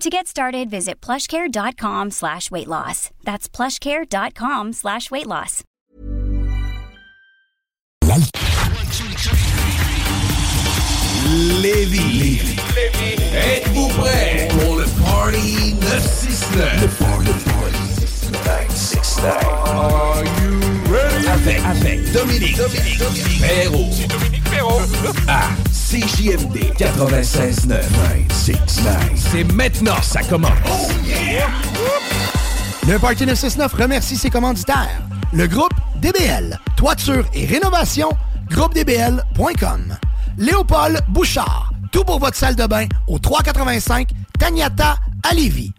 To get started, visit plushcare.com slash weight loss. That's plushcare.com slash weight loss. Lévis. Êtes-vous prêts pour le Party 969? Le Party 969. Are you ready? Avec, avec Dominique, Dominique, Dominique Dominique À CJMD 96.9. 969. C'est maintenant, ça commence. Oh yeah! Le Party 969 remercie ses commanditaires. Le groupe DBL, toiture et rénovation, groupedbl.com. Léopold Bouchard, tout pour votre salle de bain au 385 Tagnata à Lévis.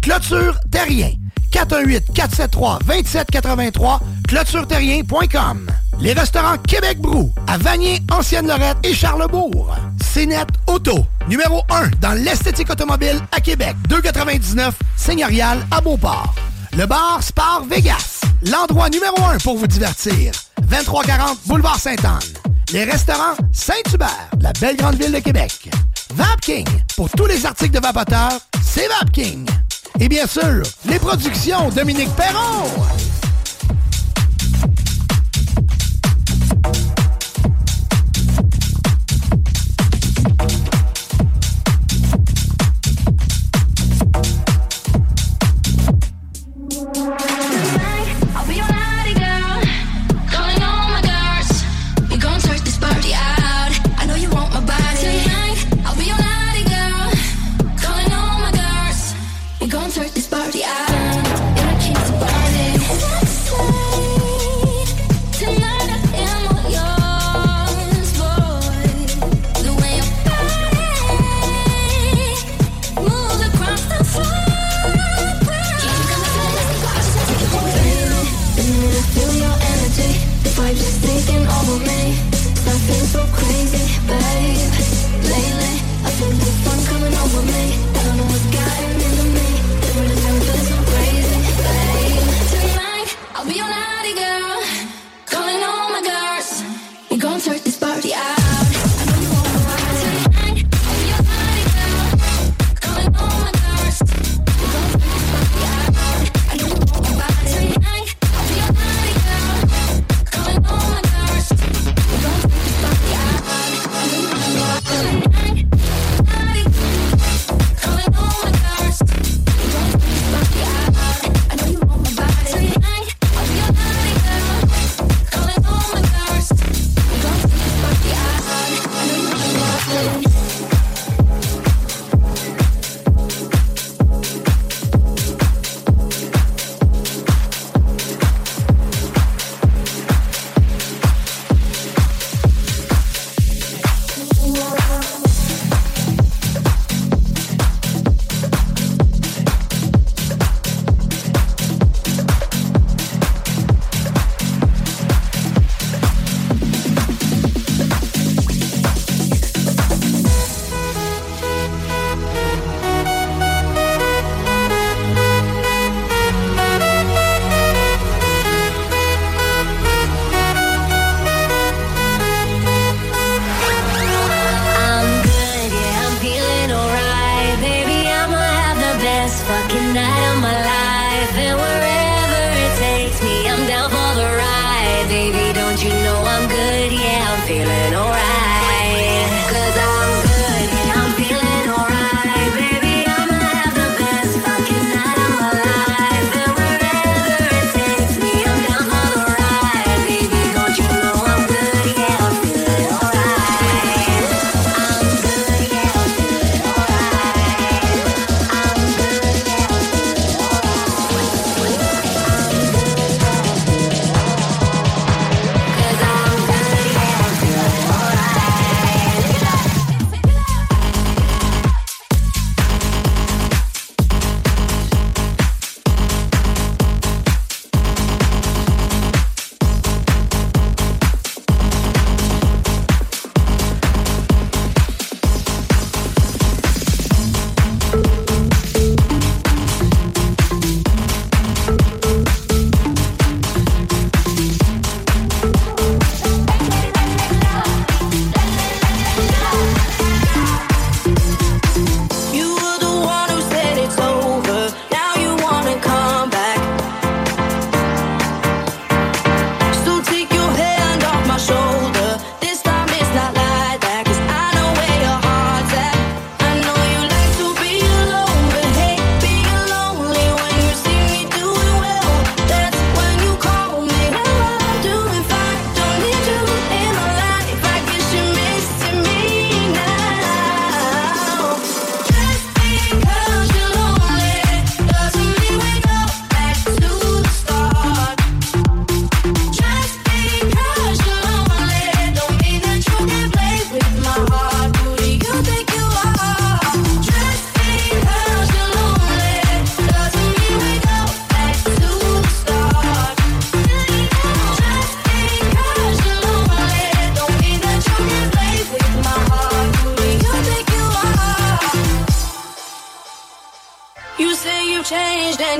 Clôture Terrien, 418-473-2783, clôtureterrien.com. Les restaurants Québec Brou, à Vanier, Ancienne-Lorette et Charlebourg. CNET Auto, numéro 1 dans l'esthétique automobile à Québec, 299 Seigneurial à Beauport. Le bar Spar Vegas, l'endroit numéro 1 pour vous divertir. 2340 Boulevard Sainte-Anne. Les restaurants Saint-Hubert, la belle grande ville de Québec. Vapking, pour tous les articles de vapoteurs, c'est Vapking. Et bien sûr, les productions Dominique Perron. Thank you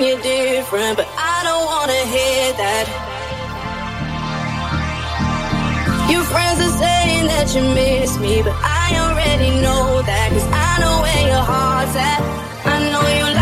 you're different, but I don't wanna hear that. Your friends are saying that you miss me, but I already know that, cause I know where your heart's at. I know you like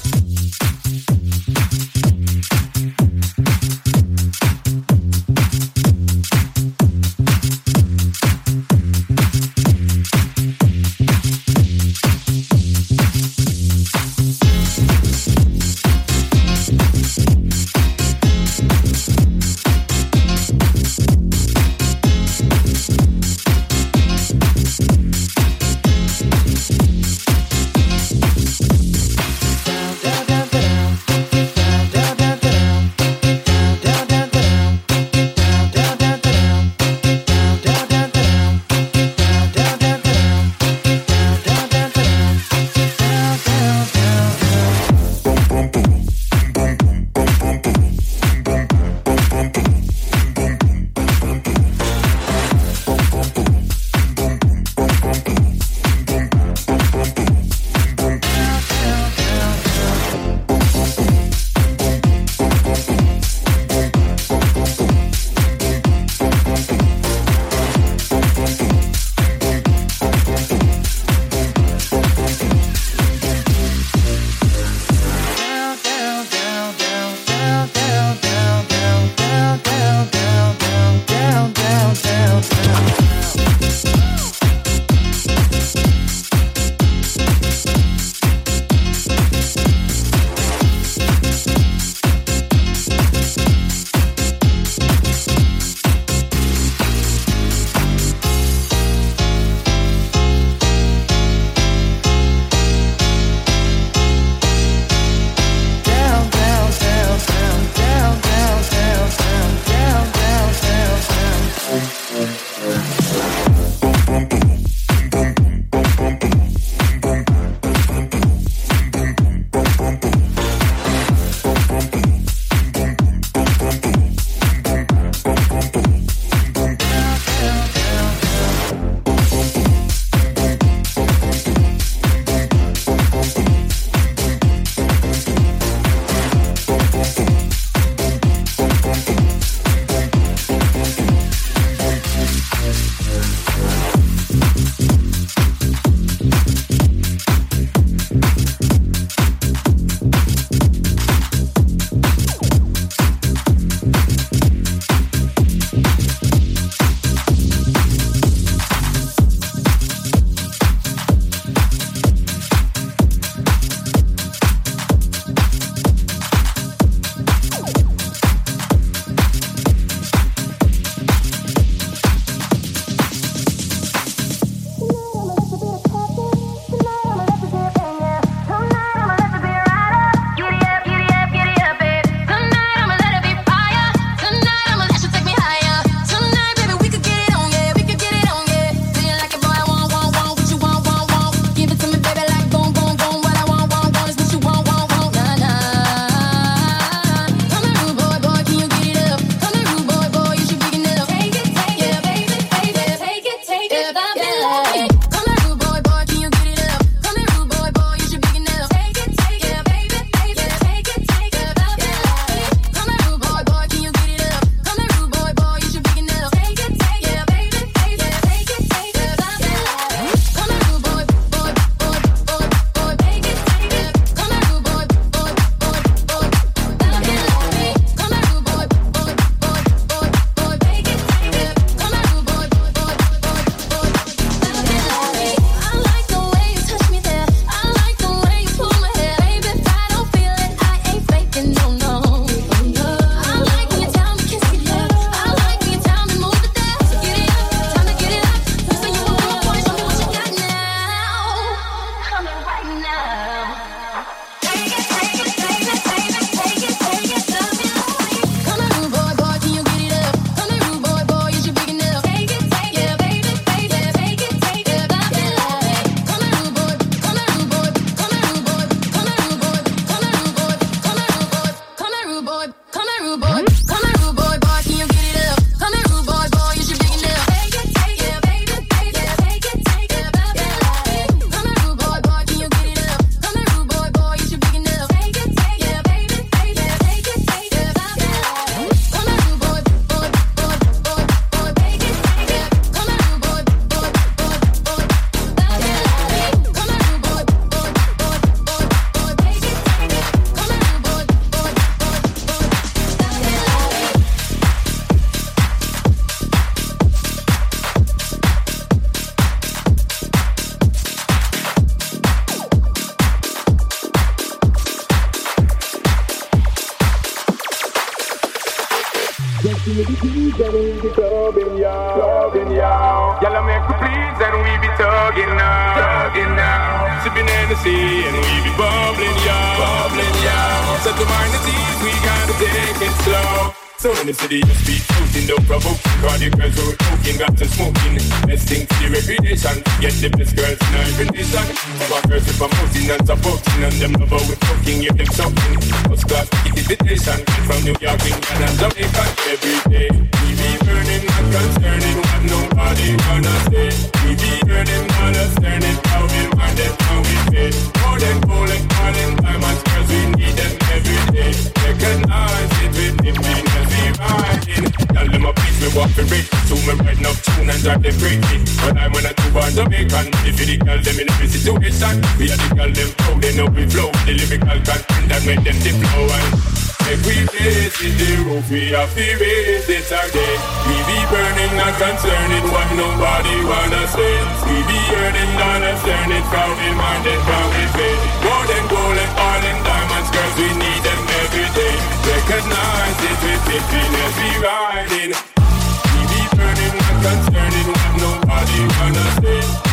and Make we raise it, the roof, we have to raise it again. We be burning, not concerning what nobody wanna say. We be earning, not concerning, in mind and in faith. More than gold and oil and diamonds, girls, we need them every day. Recognize it with happiness, we riding. We be burning, not concerning what nobody wanna say.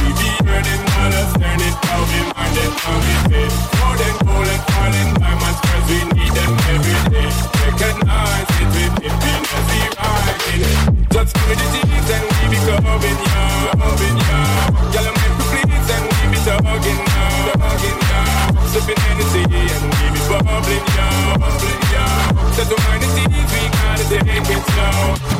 We be earning, not concerning, proud in mind proud in faith. More than gold and girls, we need them every day. Recognize it with happiness, we riding. Just give me the G's and we be coming, yeah, coming, yeah. I'm make me please and we be talking, yeah, talking, yeah. Sipping Hennessy and we be bubbling, yeah, bubbling, yeah. So don't mind the G's, we gotta take it slow.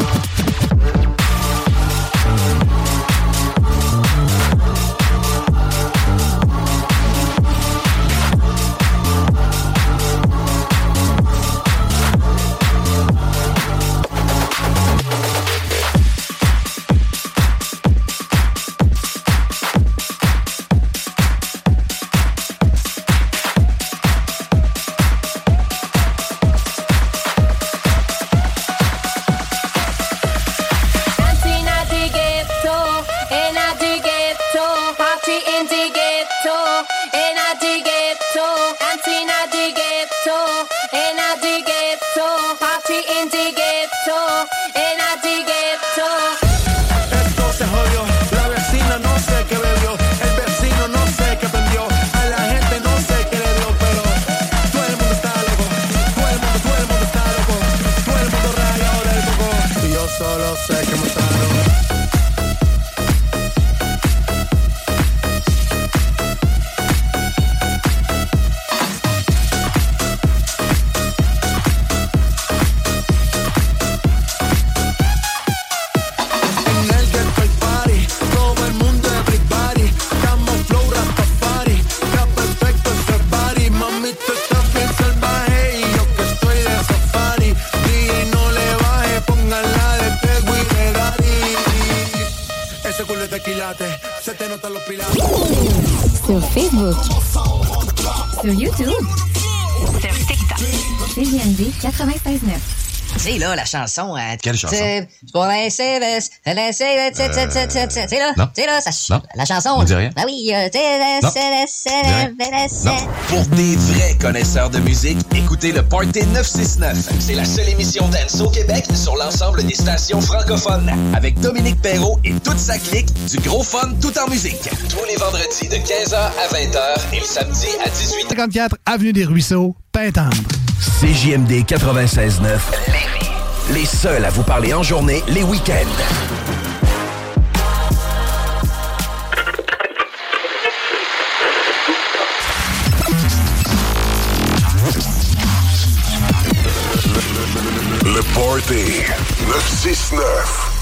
96.9. Tu sais, là, la chanson. euh, Quelle chanson? c'est là, non. tu sais, là, ça, Non. la chanson. On dit rien. Ah oui, euh, Non. Pour des vrais connaisseurs de musique, écoutez le Party 969. C'est la seule émission dance au Québec sur l'ensemble des stations francophones. Avec Dominique Perrault et toute sa clique, du gros fun tout en musique. Tous les vendredis de 15h à 20h et le samedi à 18h. 54 Avenue des Ruisseaux, Pintendre. CJMD 96.9. Les seuls à vous parler en journée, les week-ends. Le Party 969.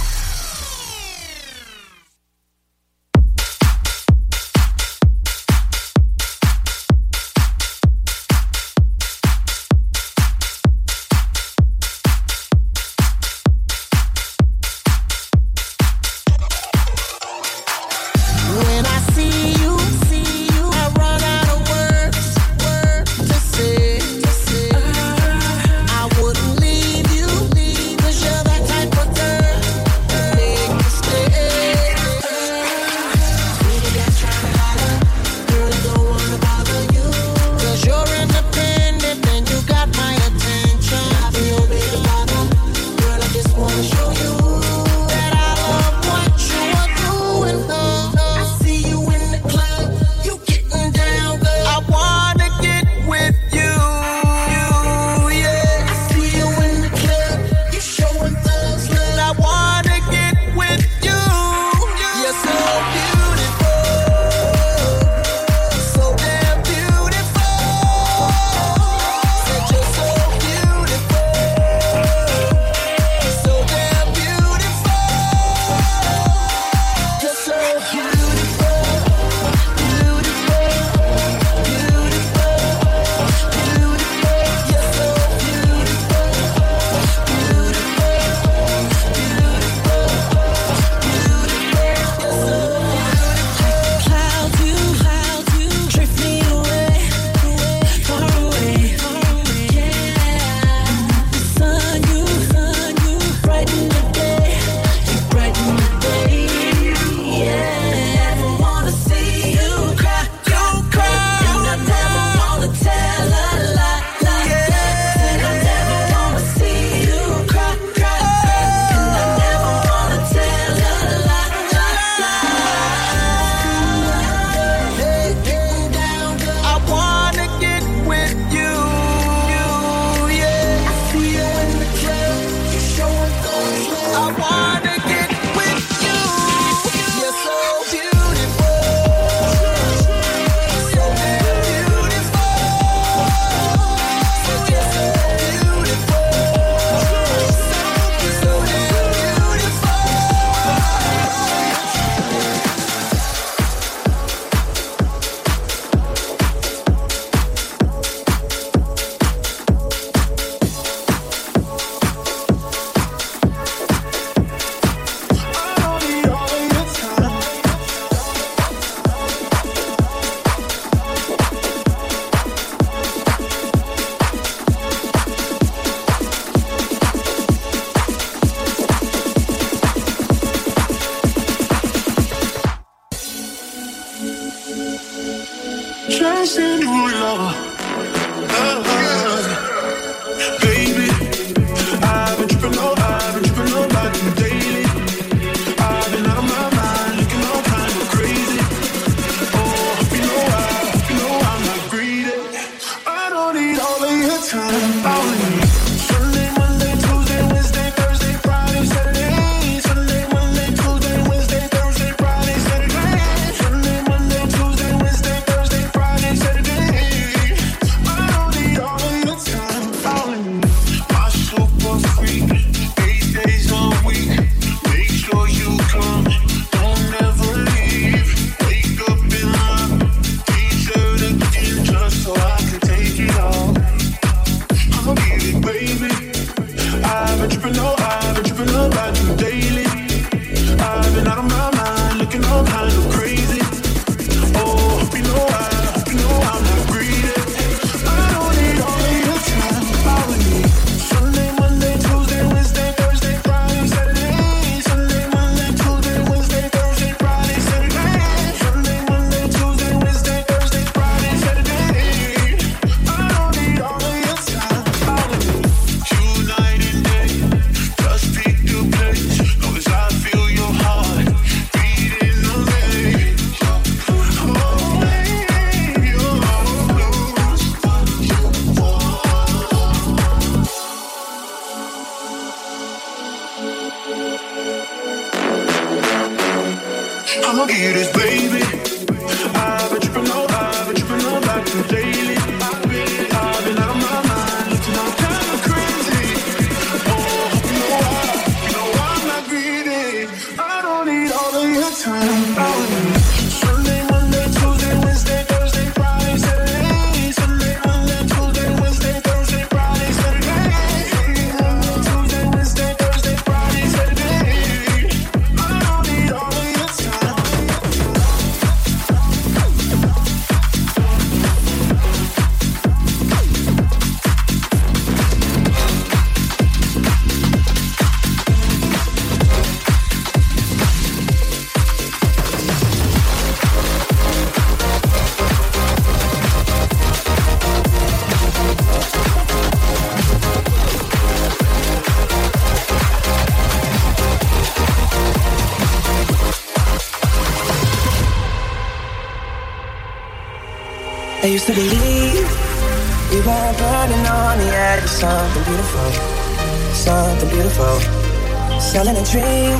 UFO. Selling a dream.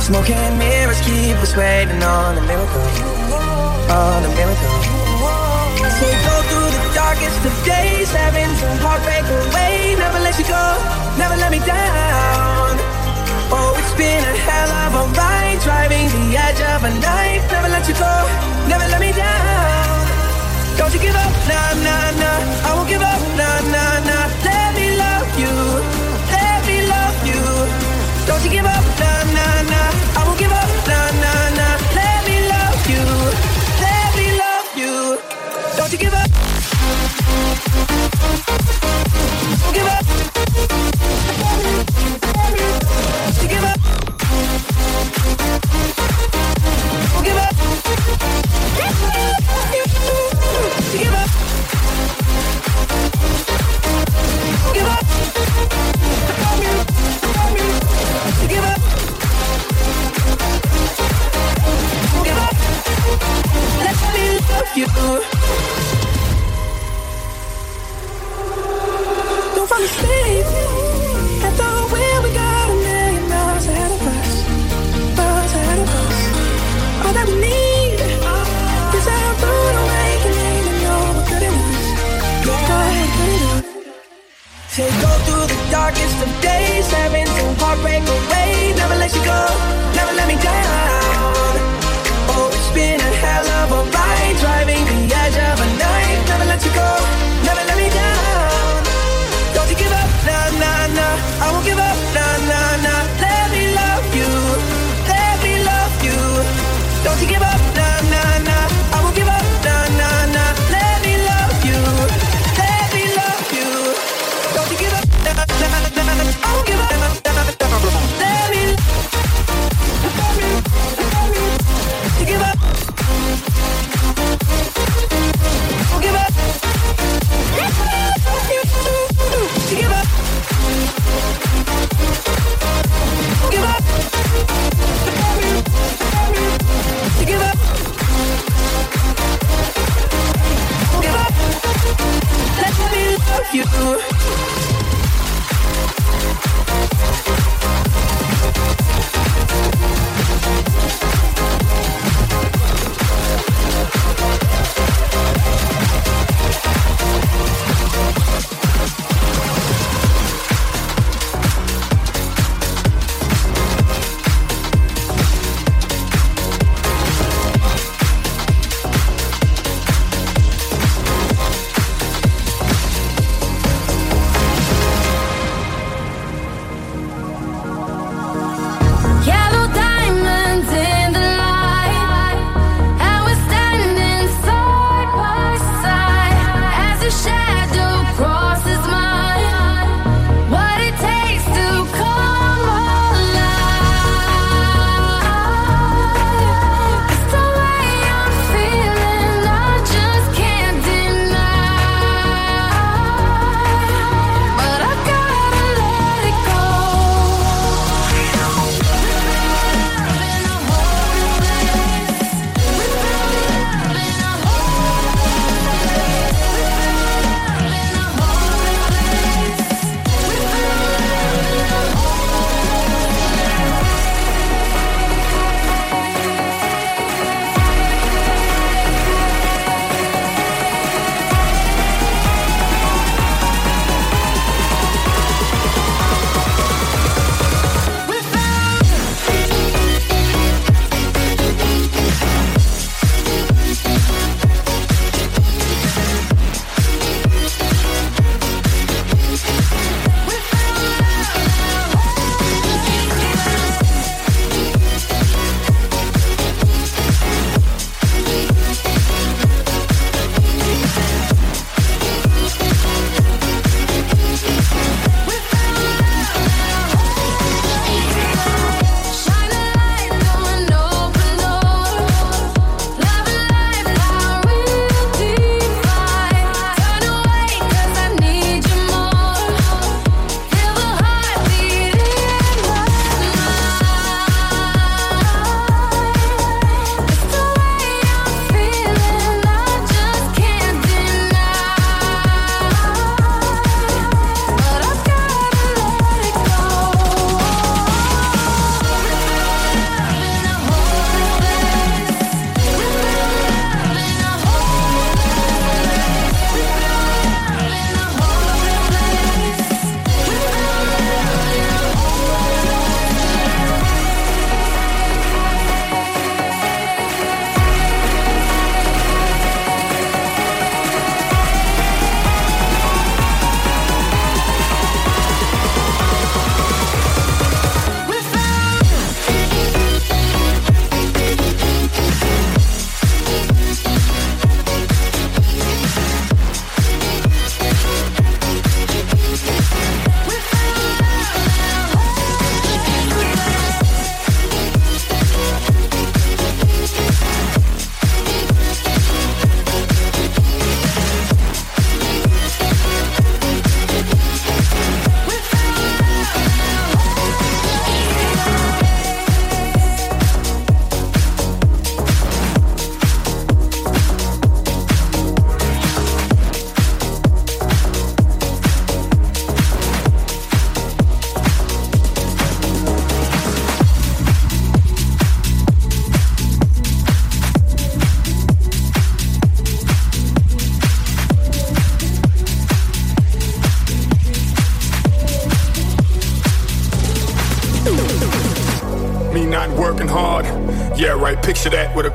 Smoking mirrors keep us waiting on a miracle. On a miracle. So go through the darkest of days, having some heartbreak away. Never let you go, never let me down. Oh, it's been a hell of a ride, driving the edge of a knife. Never let you go, never let me down. Don't you give up, nah, nah, nah. I won't give up, nah, nah, nah.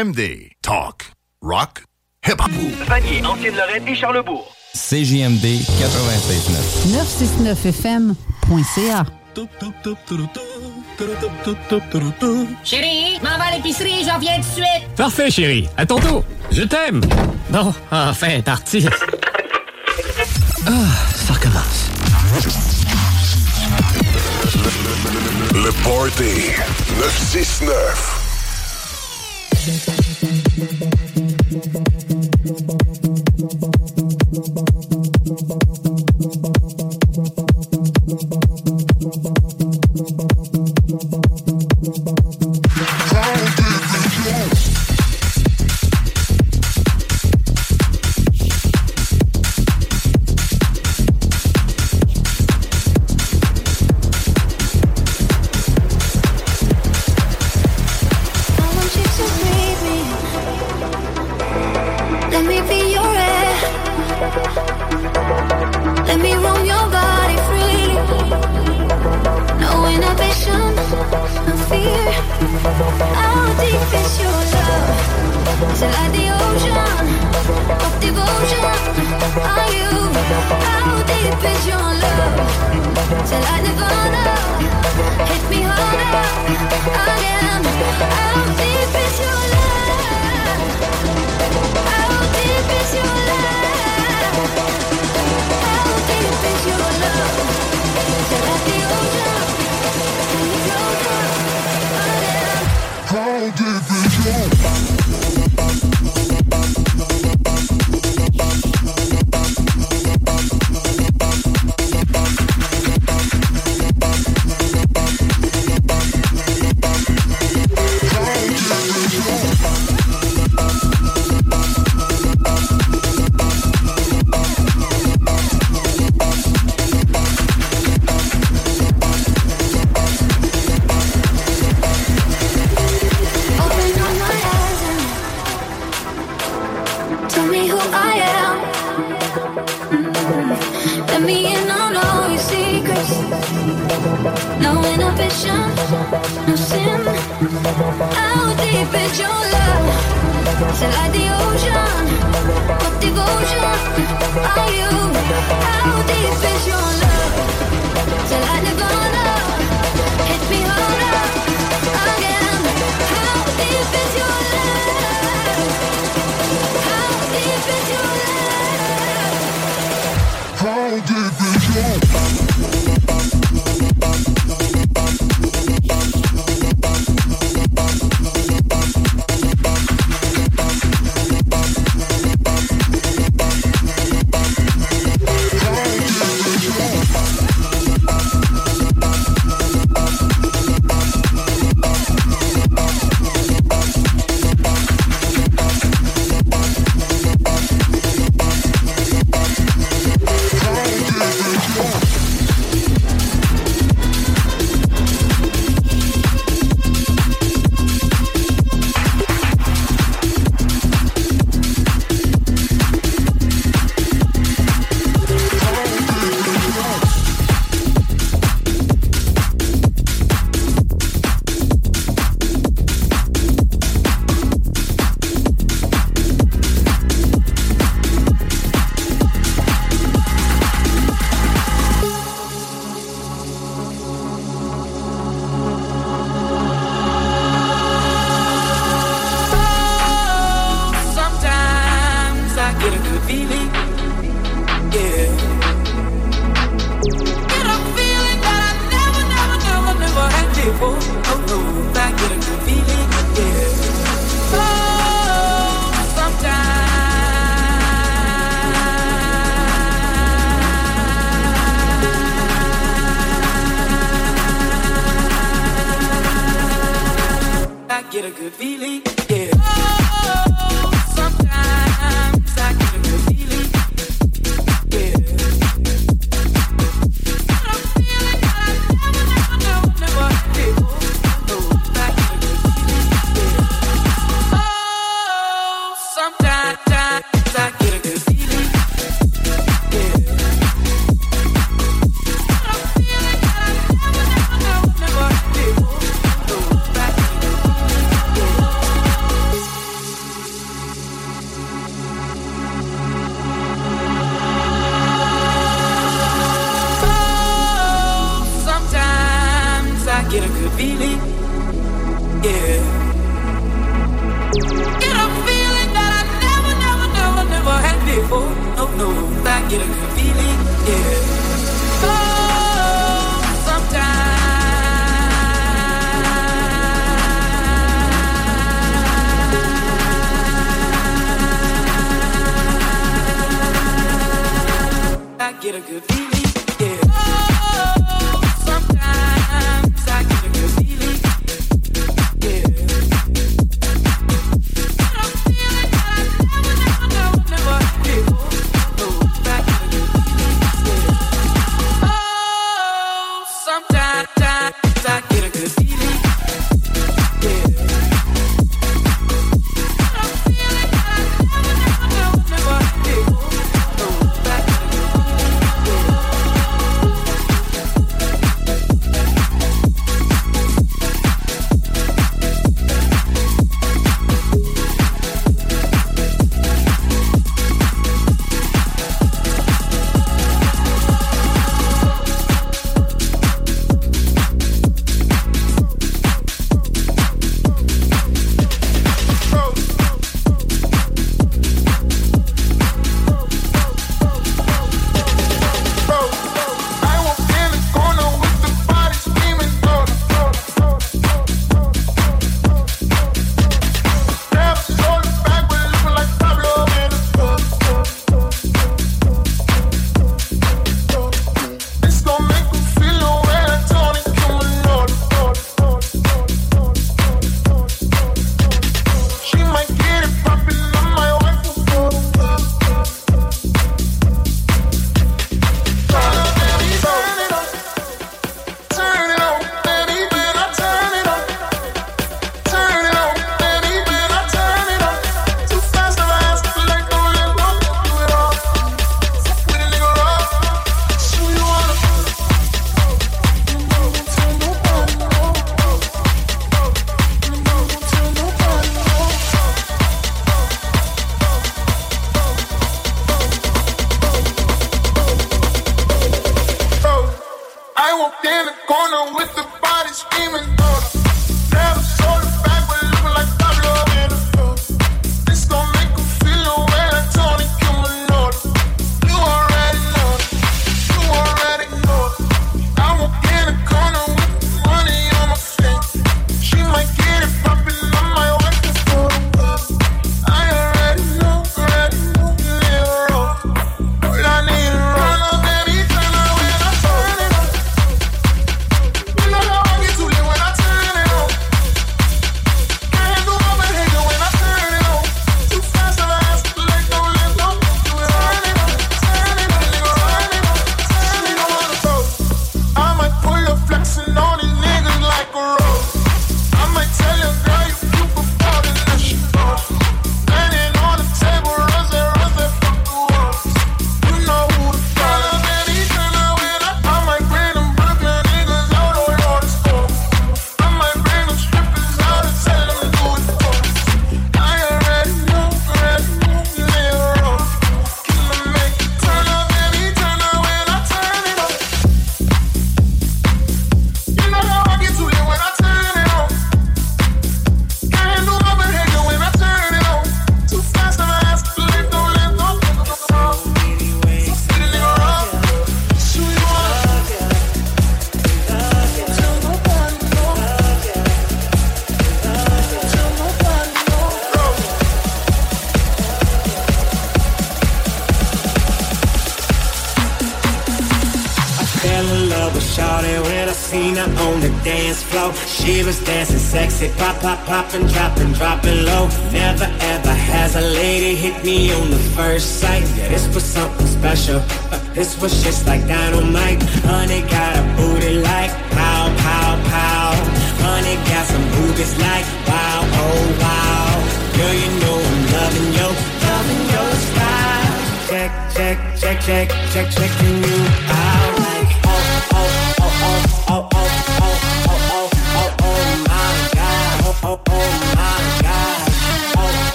CJMD. Talk, rock, hip-hop. Vanier, Ancienne-Lorraine et Charlebourg. CJMD 96.9. 969FM.ca. Chérie, m'en va à l'épicerie, j'en viens de suite. Parfait, chérie. À ton tour. Je t'aime. Non, enfin, parti. Ah, ça recommence. Le, le party 969. Thank you.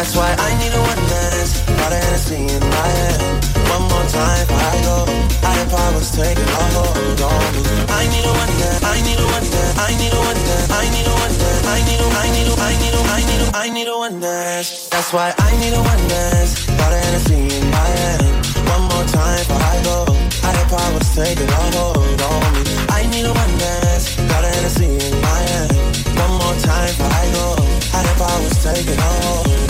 That's why I need a one that is not Hennessy in my hand one more time before I go. I promise taking a hold on me. I need a one that, I need a one that, I need a one that, I need a one that, I need a, I need a, I need a, I need a, I need a one dance. That's why I need a one dance. Got a Hennessy in my hand. One more time before I go. I promise taking a hold on me. I need a one dance. Got a Hennessy in my hand. One more time before I go. I promise taking a hold.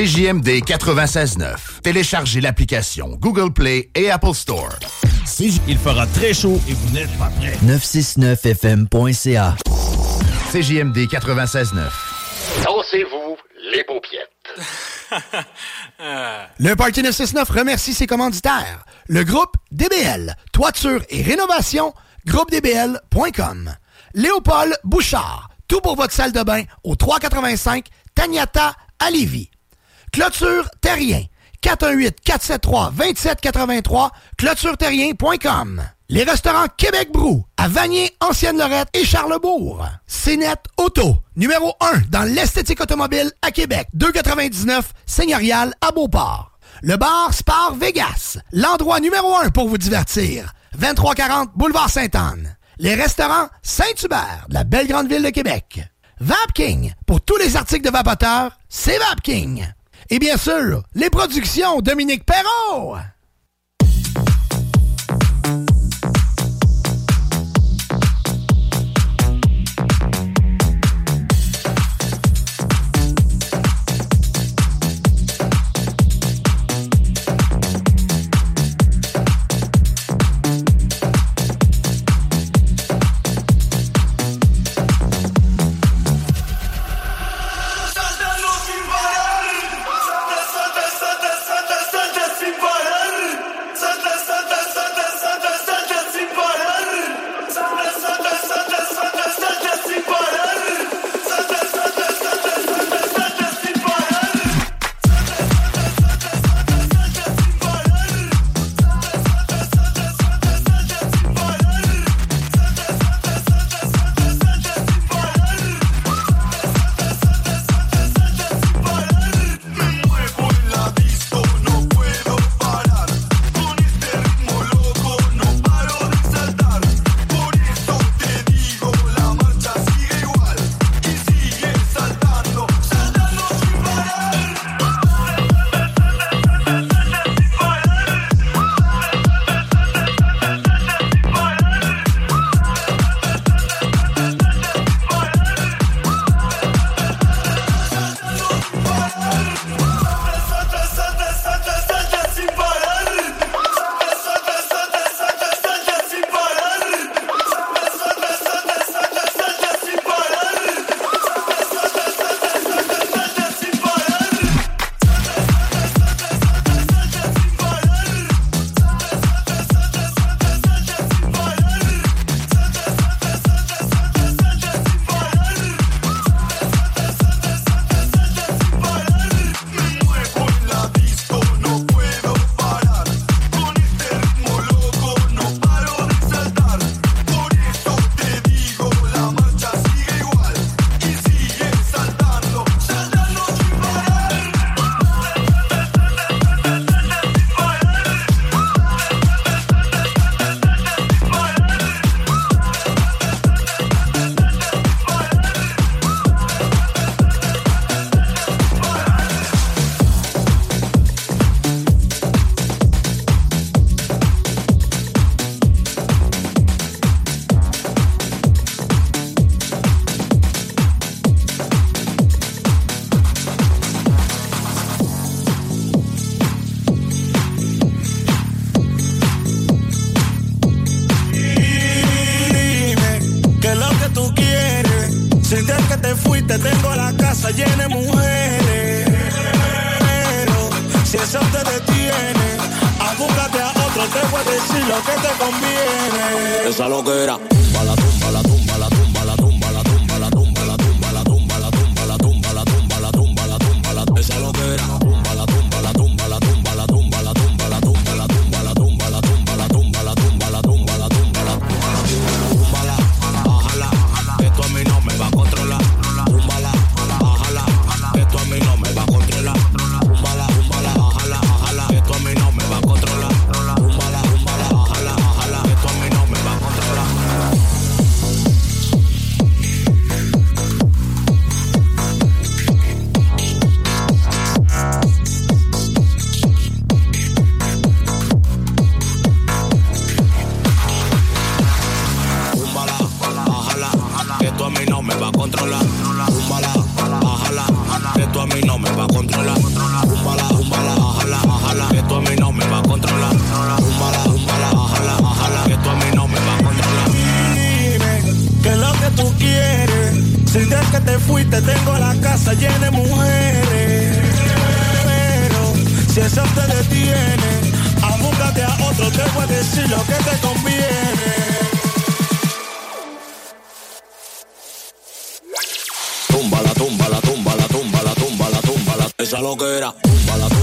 CJMD 96.9. Téléchargez l'application Google Play et Apple Store. Il fera très chaud et vous n'êtes pas prêts. 969fm.ca. CJMD 96.9. Dansez-vous les paupiètes. Le Party 969 remercie ses commanditaires. Le groupe DBL, toiture et rénovation, groupedbl.com. Léopold Bouchard, tout pour votre salle de bain au 385 Tagnata à Lévis. Clôture Terrien, 418-473-2783, clôtureterrien.com. Les restaurants Québec Brou, à Vanier, Ancienne-Lorette et Charlebourg. Cénette Auto, numéro 1 dans l'esthétique automobile à Québec, 299 Seigneurial à Beauport. Le bar Spar Vegas, l'endroit numéro 1 pour vous divertir, 2340 Boulevard Sainte-Anne. Les restaurants Saint-Hubert, la belle grande ville de Québec. Vapking, pour tous les articles de vapoteurs, c'est Vapking. Et bien sûr, les productions Dominique Perrault. loquera. Te tengo la casa llena de mujeres. Pero si eso te detiene, a a otro, te voy a decir lo que te conviene. Tumba la tumba, la tumba, la tumba, la tumba, la tumba, la esa lo que era. Tumba tumba.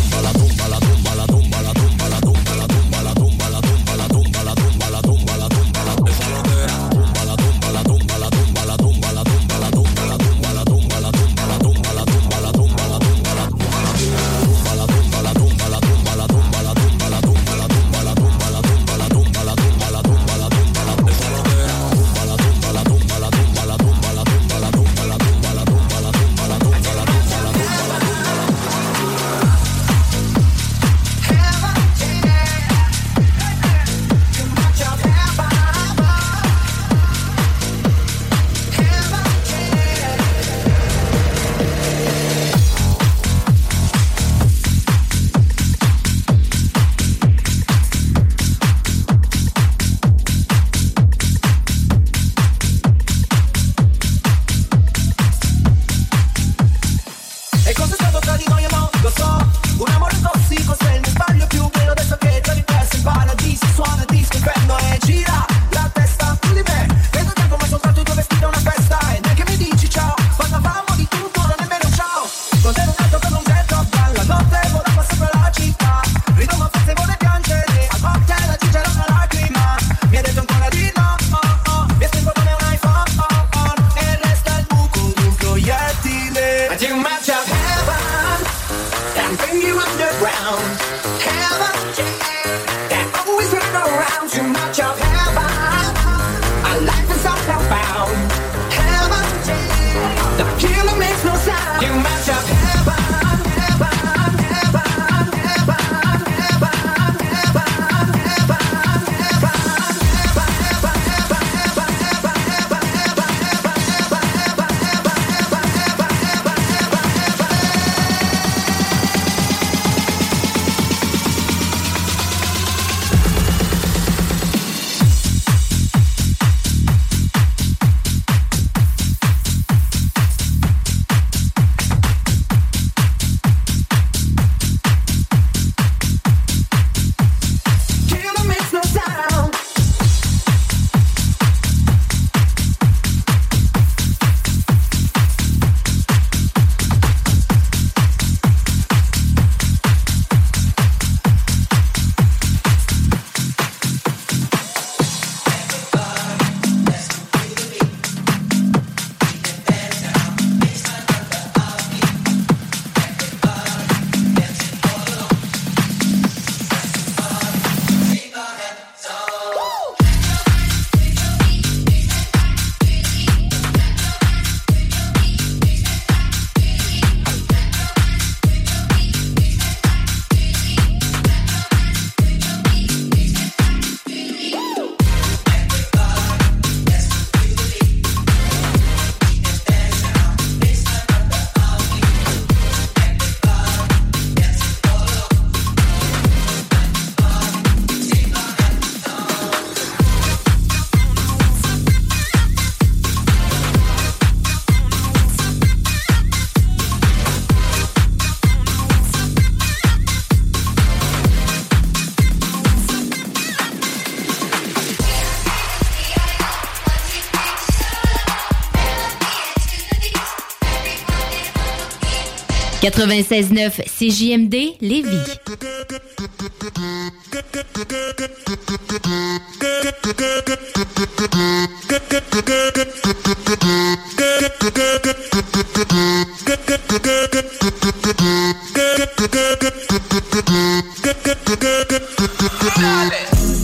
96.9 CJMD Lévis.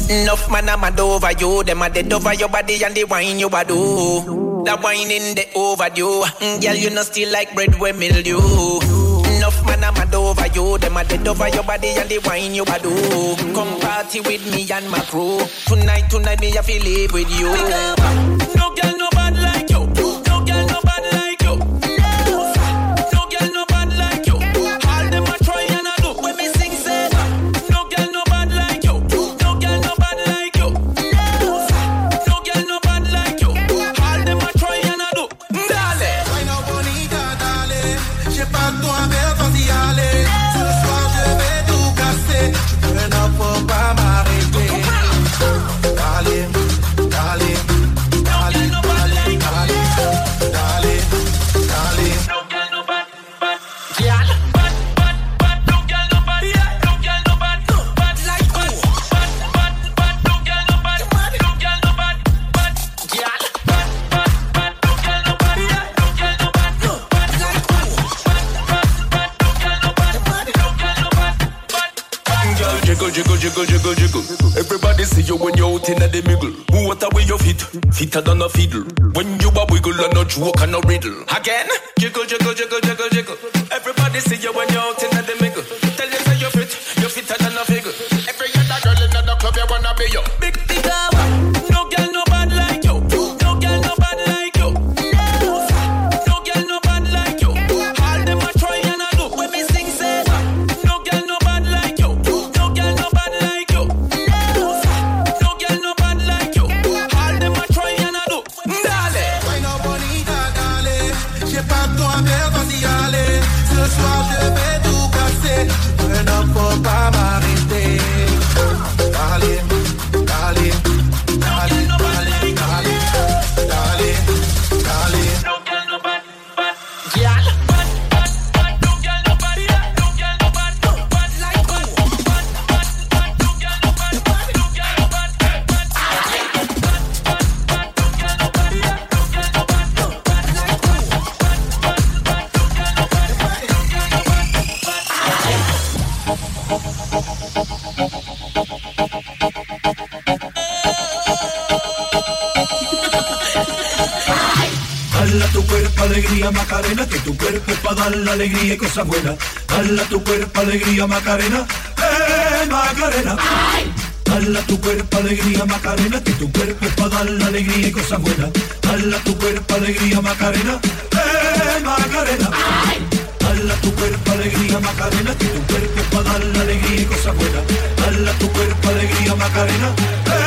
Enough man I'm mad over you, them a dead over your body and the wine you. That wine in the overdue, Mm, girl you know still like bread with mildew. Man I'm mad over you, them a dead over your body and the wine you do. Come party with me and my crew. Tonight, tonight me I feel live with you. The middle. What a way you fit, fitter than a fiddle. When you a wiggle and no joke and no riddle. Again, jiggle, jiggle, jiggle, jiggle, jiggle. Everybody see you when you're out in alegría y cosas buenas. Dala tu cuerpo alegría Macarena, eh Macarena. Dala tu cuerpo alegría Macarena, que tu cuerpo es para dar la alegría y cosas buenas. Dala tu cuerpo alegría Macarena, eh Macarena. Dala tu cuerpo alegría Macarena, que tu cuerpo es para dar la alegría y cosas buenas. Dala tu cuerpo alegría Macarena, eh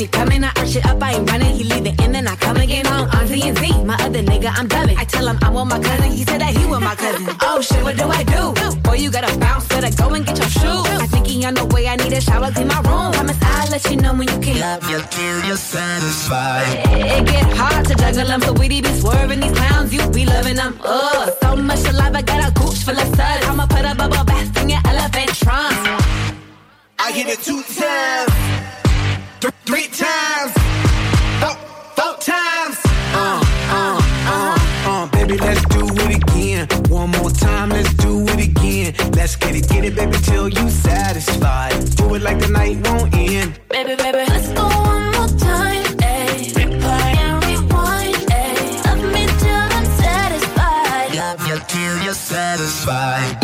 he coming. I arch it up, I ain't running, he leave it in, then I come again on on Z and Z. My other nigga, I'm dubbing. I tell him I want my cousin, he said that he want my cousin. Oh shit, what do I do? Boy, you gotta bounce, better go and get your shoes. I think he on the way, I need a shower, clean my room. Promise I'll let you know when you can. Love you till you're satisfied. It get hard to juggle them, so we be swerving these clowns, you be loving them. Ugh, so much alive, I got a gooch full of suds. I'ma put a bubble bath in your elephant trunk. I hit it two times, th- three times, four, four times. Uh, uh, uh, uh, baby, let's do it again. One more time, let's do it again. Let's get it, get it, baby, till you satisfied. Do it like the night won't end. Baby, baby, let's go one more time. Ayy. Replay and rewind. Ayy. Love me till I'm satisfied. Love you till you're satisfied.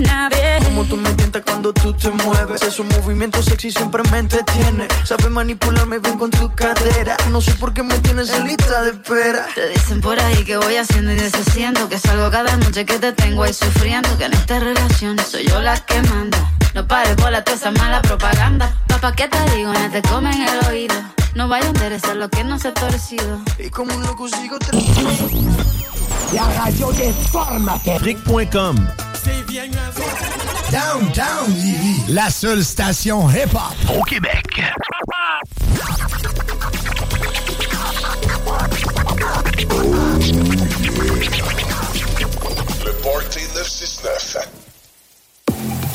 nadie. Como tú me tientas cuando tú te mueves. Esos movimientos sexy siempre me entretiene. Sabes manipularme bien con tu cadera. No sé por qué me tienes en lista de espera. Te dicen por ahí que voy haciendo y deshaciendo Que salgo cada noche que te tengo ahí sufriendo Que en esta relación soy yo la que manda No pares por la toda esa mala propaganda Papá, ¿qué te digo? No te comen el oído No vaya a interesar lo que no se ha torcido Y como un loco sigo La radio déformate. Rick.com. Downtown Livy, la seule station hip-hop au Québec. Le Party 969.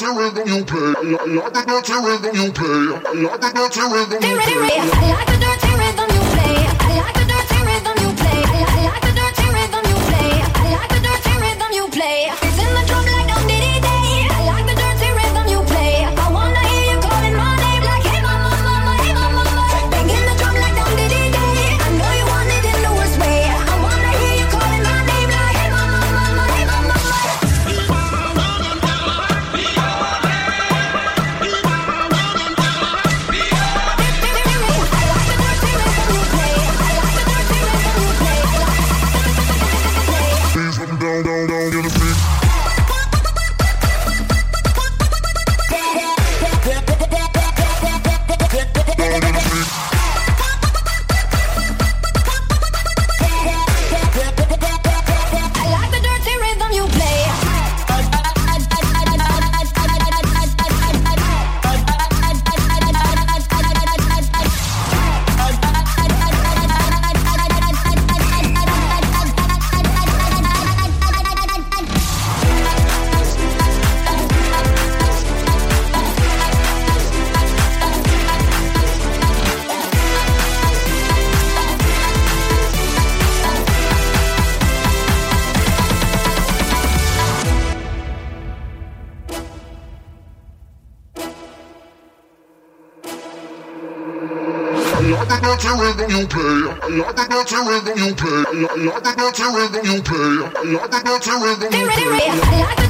dirty rhythm you play. I like the dirty rhythm you play. I like the dirty rhythm you play. I like the I like the dirty rhythm you play. I like the dirty rhythm you play. I like the dirty rhythm you play.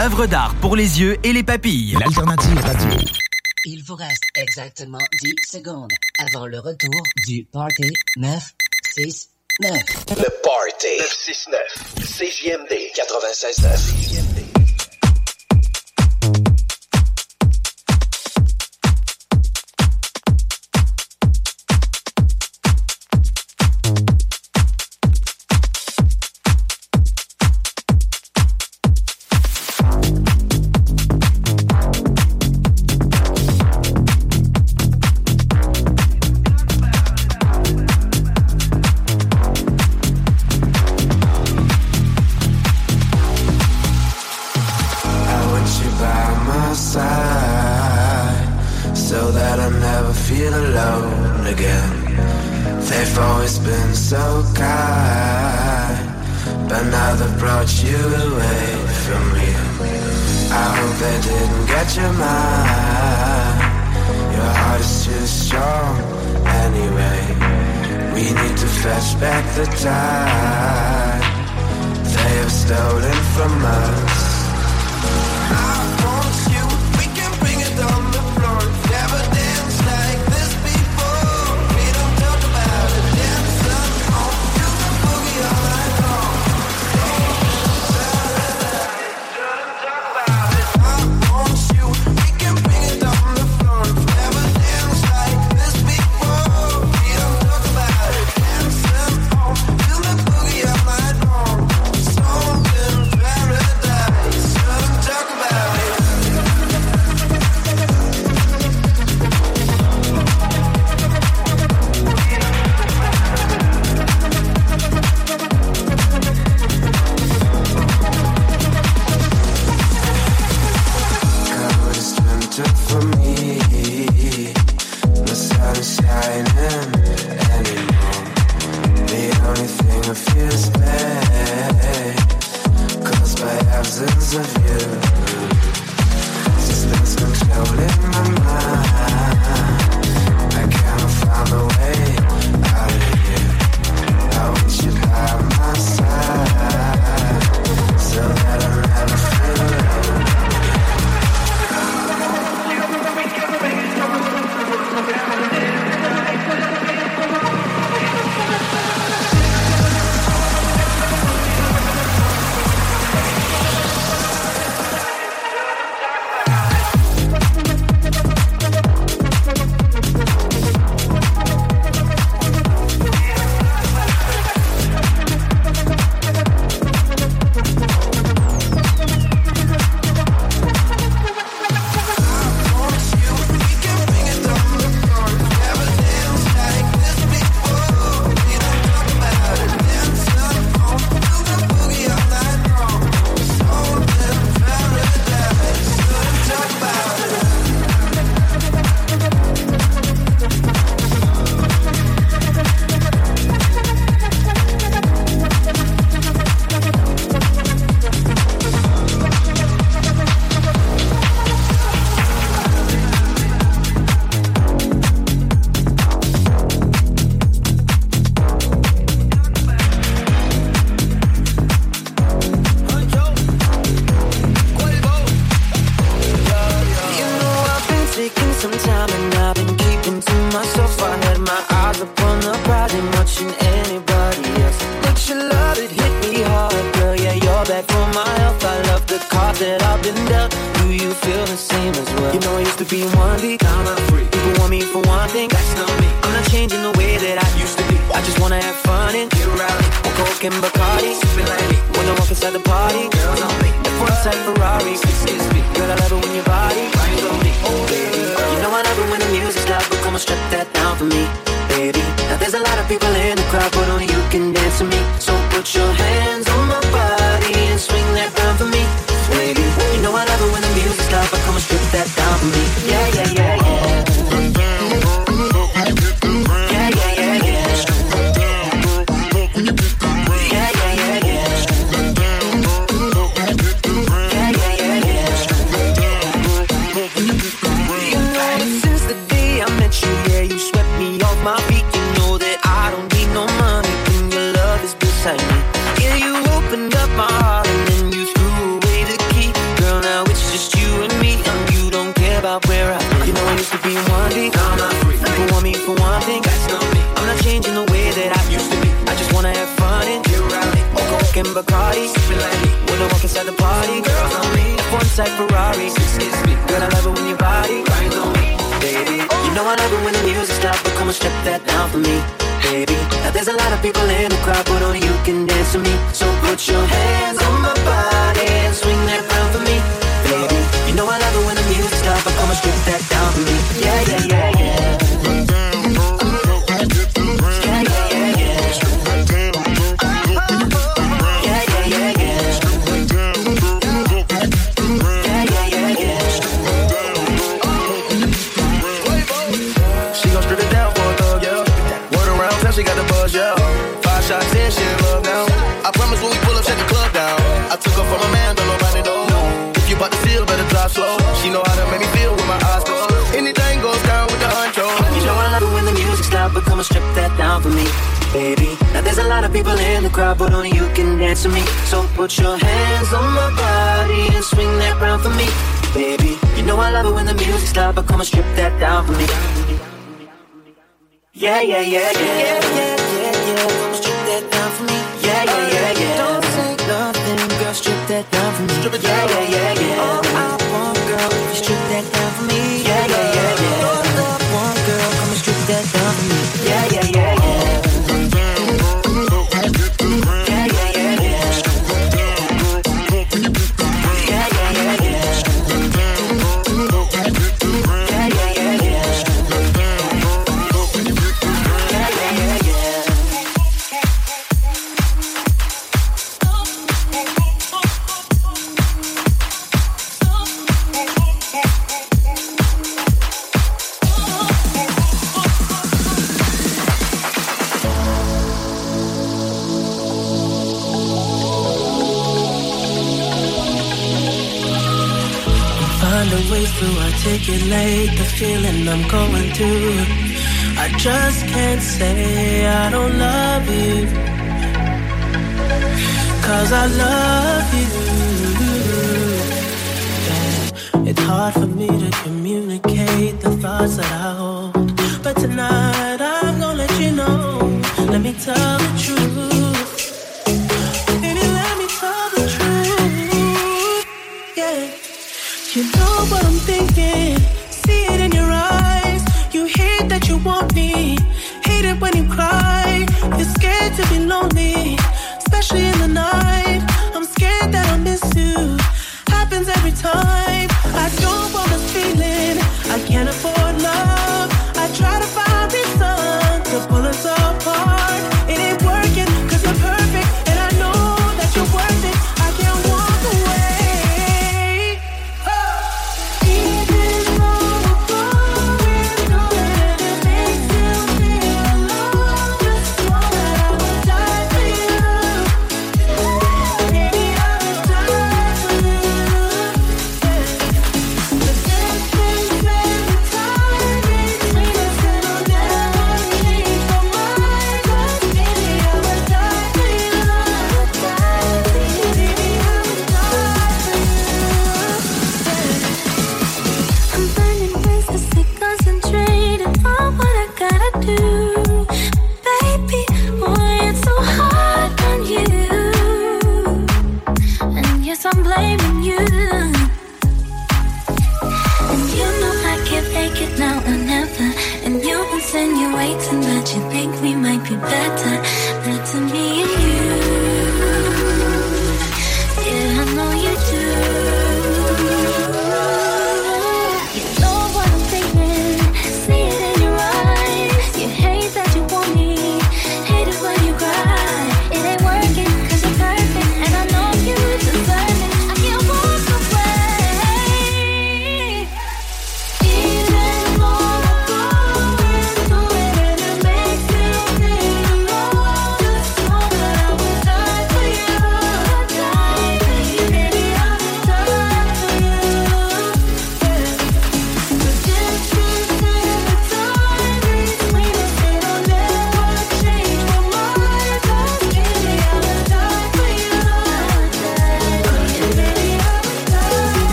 Œuvre d'art pour les yeux et les papilles. L'alternative radio. Il vous reste exactement 10 secondes avant le retour du Party 969. Le Party 969. CJMD 96.9.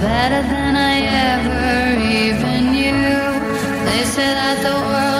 better than I ever even knew. They say that the world